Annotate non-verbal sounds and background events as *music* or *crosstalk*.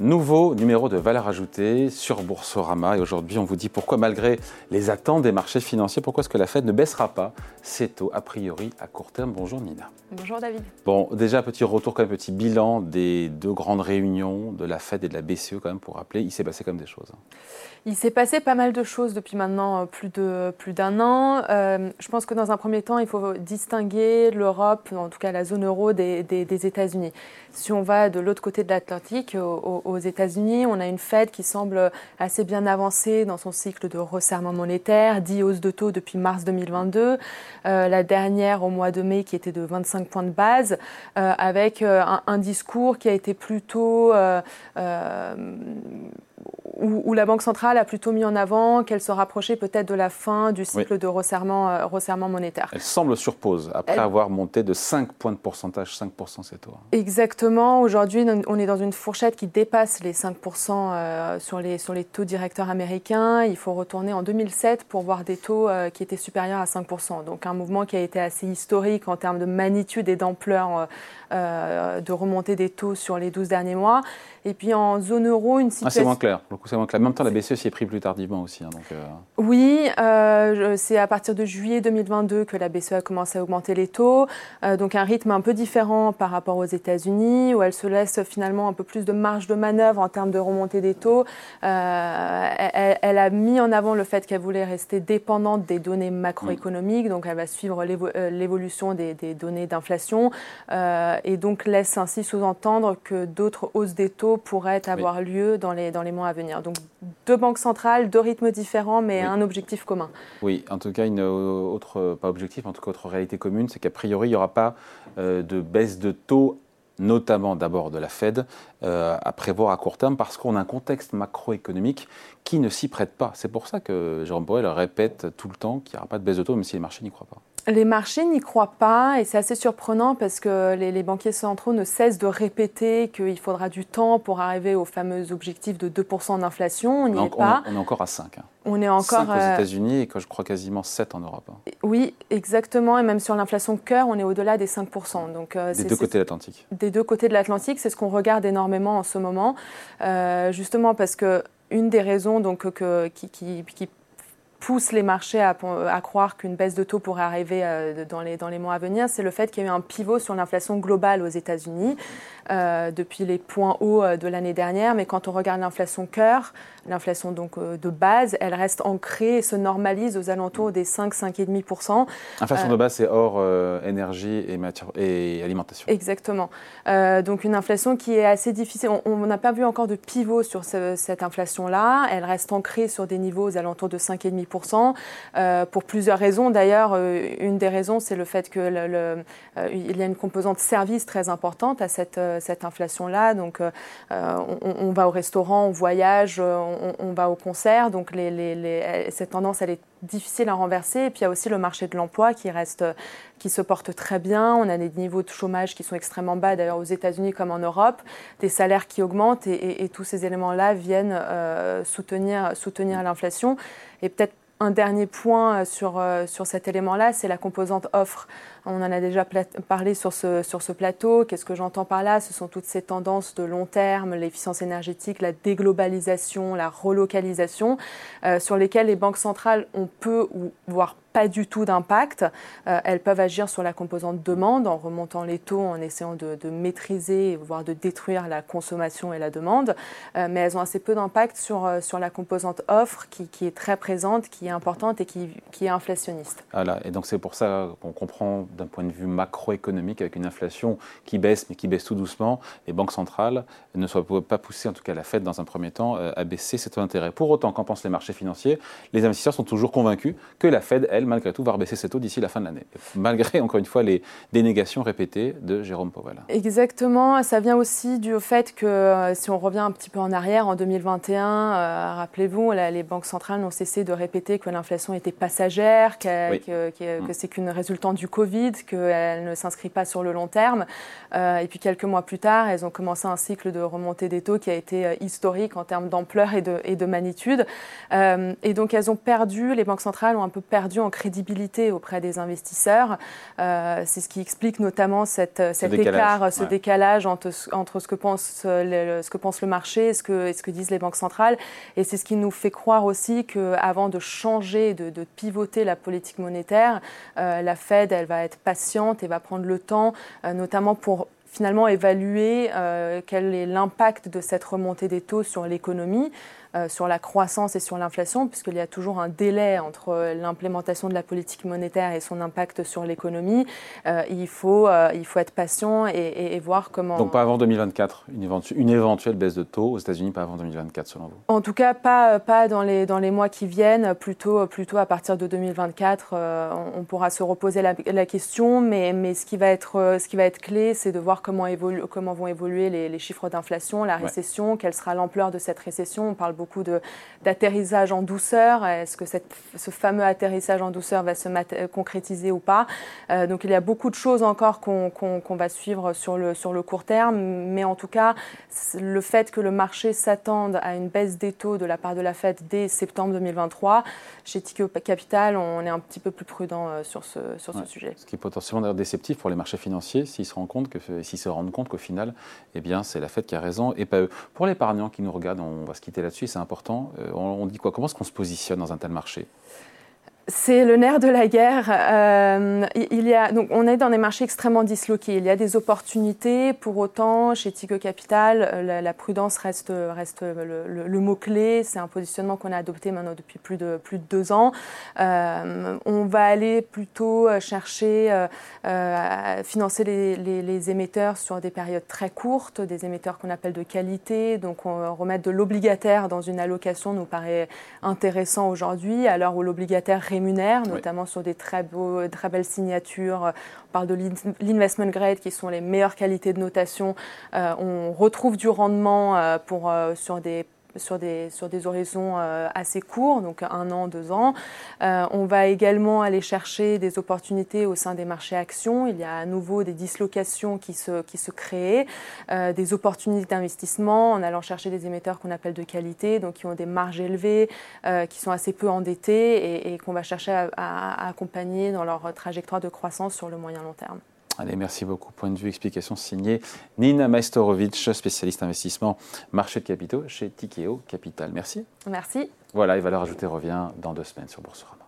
Nouveau numéro de valeur ajoutée sur Boursorama. Et aujourd'hui, on vous dit pourquoi, malgré les attentes des marchés financiers, pourquoi est-ce que la Fed ne baissera pas? Ses taux, a priori, à court terme Bonjour Nina. Bonjour David. Bon, déjà, petit retour, quand même, petit bilan des deux grandes réunions de la Fed et de la BCE, quand même, pour rappeler, il s'est passé comme des choses. Il s'est passé pas mal de choses depuis maintenant euh, plus d'un plus an. Euh, je pense que dans un premier temps, il faut distinguer l'Europe, en tout cas la zone euro, des, des, États-Unis. Si on va de l'autre côté de l'Atlantique, aux États-Unis, on a une Fed qui semble assez bien avancée dans son cycle de resserrement monétaire, 10 hausses de taux depuis mars 2022, euh, la dernière au mois de mai qui était de 25 points de base, euh, avec euh, un, un, discours qui a été plutôt où, la Banque centrale a plutôt mis en avant qu'elle se rapprochait peut-être de la fin du cycle de resserrement, euh, resserrement monétaire. Elle semble sur pause après avoir monté de 5 points de pourcentage, 5% ces taux. Exactement. Aujourd'hui, on est dans une fourchette qui dépasse les 5% euh, sur, les, sur les taux directeurs américains. Il faut retourner en 2007 pour voir des taux euh, qui étaient supérieurs à 5%. Donc un mouvement qui a été assez historique en termes de magnitude et d'ampleur de remontée des taux sur les 12 derniers mois. Et puis en zone euro, une situation. Ah, c'est moins clair. Le coup, En même temps, la BCE s'y est pris plus tardivement aussi. Hein, donc, euh. Oui, euh, c'est à partir de juillet 2022 que la BCE a commencé à augmenter les taux. Euh, donc un rythme un peu différent par rapport aux États-Unis, où elle se laisse finalement un peu plus de marge de manœuvre en termes de remontée des taux. Elle, elle, a mis en avant le fait qu'elle voulait rester dépendante des données macroéconomiques. Donc elle va suivre l'évolution des, des, données d'inflation. et donc laisse ainsi sous-entendre que d'autres hausses des taux pourrait avoir lieu dans les, dans les mois à venir. Donc deux banques centrales, deux rythmes différents, mais un objectif commun. Oui, en tout cas, une autre, pas objectif, en tout cas, autre réalité commune, c'est qu'à priori, il n'y aura pas euh, de baisse de taux notamment d'abord de la Fed, euh, à prévoir à court terme parce qu'on a un contexte macroéconomique qui ne s'y prête pas. C'est pour ça que Jérôme Powell répète tout le temps qu'il n'y aura pas de baisse de taux, même si les marchés n'y croient pas. Les marchés n'y croient pas et c'est assez surprenant parce que les, banquiers centraux ne cessent de répéter qu'il faudra du temps pour arriver au fameux objectif de 2% d'inflation. On n'y est pas. On est encore à 5. Hein. On est encore 5 aux euh, États-Unis et je crois quasiment 7 en Europe. Hein. Oui, exactement. Et même sur l'inflation cœur, on est au-delà des 5%. Donc, euh, des deux côtés de l'Atlantique. Des deux côtés de l'Atlantique, c'est ce qu'on regarde énormément en ce moment. Euh, justement parce que une des raisons donc, que, qui, qui, qui pousse les marchés à, à croire qu'une baisse de taux pourrait arriver euh, dans, les, dans mois à venir, c'est le fait qu'il y a eu un pivot sur l'inflation globale aux États-Unis euh, depuis les points hauts euh, de l'année dernière. Mais quand on regarde l'inflation cœur, l'inflation donc de base, elle reste ancrée et se normalise aux alentours des 5-5,5%. Inflation de base, c'est hors énergie et, matière, et alimentation. Exactement. donc une inflation qui est assez difficile. On n'a pas vu encore de pivot sur cette inflation-là. Elle reste ancrée sur des niveaux aux alentours de 5,5%. Euh, pour plusieurs raisons. D'ailleurs, euh, une des raisons, c'est le fait qu'il euh, y a une composante service très importante à cette, cette inflation-là. Donc, on, va au restaurant, on voyage, on, va au concert. Donc, les, cette tendance, elle est difficile à renverser. Et puis il y a aussi le marché de l'emploi qui reste, qui se porte très bien. On a des niveaux de chômage qui sont extrêmement bas, d'ailleurs aux États-Unis comme en Europe, des salaires qui augmentent et, tous ces éléments-là viennent soutenir, soutenir l'inflation. Et peut-être un dernier point sur, euh, sur cet élément-là, c'est la composante offre. On en a déjà parlé sur ce, sur ce plateau. Qu'est-ce que j'entends par là? Ce sont toutes ces tendances de long terme, l'efficience énergétique, la déglobalisation, la relocalisation, euh, sur lesquelles les banques centrales ont peu ou voire pas du tout d'impact. Euh, elles peuvent agir sur la composante demande en remontant les taux, en essayant de, maîtriser, voire de détruire la consommation et la demande. Euh, mais elles ont assez peu d'impact sur, sur la composante offre qui, est très présente, qui est importante et qui, qui est inflationniste. Voilà, et donc c'est pour ça qu'on comprend d'un point de vue macroéconomique, avec une inflation qui baisse, mais qui baisse tout doucement, les banques centrales ne soient pas poussées, en tout cas la Fed dans un premier temps, euh, à baisser ses taux d'intérêt. Pour autant, qu'en pensent les marchés financiers? Les investisseurs sont toujours convaincus que la Fed, elle, malgré tout, va rebaisser ses taux d'ici la fin de l'année, malgré, *laughs* encore une fois, les dénégations répétées de Jérôme Powell. Exactement, ça vient aussi du fait que, euh, si on revient un petit peu en arrière, en 2021, euh, rappelez-vous, les banques centrales n'ont cessé de répéter que l'inflation était passagère, que, que, que c'est qu'une résultante du Covid qu'elle ne s'inscrit pas sur le long terme. Euh, et puis quelques mois plus tard, elles ont commencé un cycle de remontée des taux qui a été historique en termes d'ampleur et de, et de magnitude. Euh, et donc elles ont perdu, les banques centrales ont un peu perdu en en crédibilité auprès des investisseurs. c'est ce qui explique notamment cette, cet écart, ce décalage entre, entre, ce, que pense le, ce que pense le marché et ce que, ce que disent les banques centrales. Et c'est ce qui nous fait croire aussi qu'avant de changer, de, de, pivoter la politique monétaire, la Fed, elle va être patiente et va prendre le temps, notamment pour finalement évaluer euh, quel est l'impact de cette remontée des taux sur l'économie. Euh, sur la croissance et sur l'inflation, puisqu'il y a toujours un délai entre l'implémentation de la politique monétaire et son impact sur l'économie. Euh, il, faut, euh, il faut être patient et, voir comment. Donc pas avant 2024, une, une éventuelle baisse de taux aux États-Unis, pas avant 2024 selon vous? En tout cas, pas, pas dans, les, dans les mois qui viennent, plutôt, plutôt à partir de 2024. on, pourra se reposer la, question, mais, mais ce, qui va être, ce qui va être clé, c'est de voir comment, comment vont évoluer les, les chiffres d'inflation, la récession, quelle sera l'ampleur de cette récession. On parle beaucoup d'atterrissage en douceur. Est-ce que cette, ce fameux atterrissage en douceur va se concrétiser ou pas? Euh, Donc il y a beaucoup de choses encore qu'on va suivre sur le, sur le court terme, mais en tout cas, le fait que le marché s'attende à une baisse des taux de la part de la Fed dès septembre 2023, chez Tikeo Capital, on est un petit peu plus prudent euh, sur ce, sur ce sujet. Ce qui est potentiellement déceptif pour les marchés financiers s'ils se rendent compte que s'ils se rendent compte qu'au final, eh bien, c'est la Fed qui a raison et pas eux. Pour l'épargnant qui nous regarde, on va se quitter là-dessus, c'est important. Euh, on, dit quoi? Comment est-ce qu'on se positionne dans un tel marché? C'est le nerf de la guerre. Euh, on est dans des marchés extrêmement disloqués. Il y a des opportunités. Pour autant, chez Tico Capital, euh, la, prudence reste, le, mot-clé. C'est un positionnement qu'on a adopté maintenant depuis plus de, deux ans. Euh, on va aller plutôt chercher à financer les, les, émetteurs sur des périodes très courtes, des émetteurs qu'on appelle de qualité. Donc, on, remettre de l'obligataire dans une allocation nous paraît intéressant aujourd'hui, à l'heure où l'obligataire notamment sur des très, beaux, très belles signatures. On parle de l'investment grade, qui sont les meilleures qualités de notation. Euh, on retrouve du rendement euh, pour, euh, sur des sur des, horizons euh, assez courts, donc un an, deux ans. Euh, on va également aller chercher des opportunités au sein des marchés actions. Il y a à nouveau des dislocations qui se, créent, euh, des opportunités d'investissement en allant chercher des émetteurs qu'on appelle de qualité, donc qui ont des marges élevées, qui sont assez peu endettés et, qu'on va chercher à accompagner dans leur trajectoire de croissance sur le moyen long terme. Allez, merci beaucoup. Point de vue, explication signée Nina Majstorovic, spécialiste investissement marché de capitaux chez Tikeo Capital. Merci. Merci. Voilà, et Valeur Ajoutée revient dans deux semaines sur Boursorama.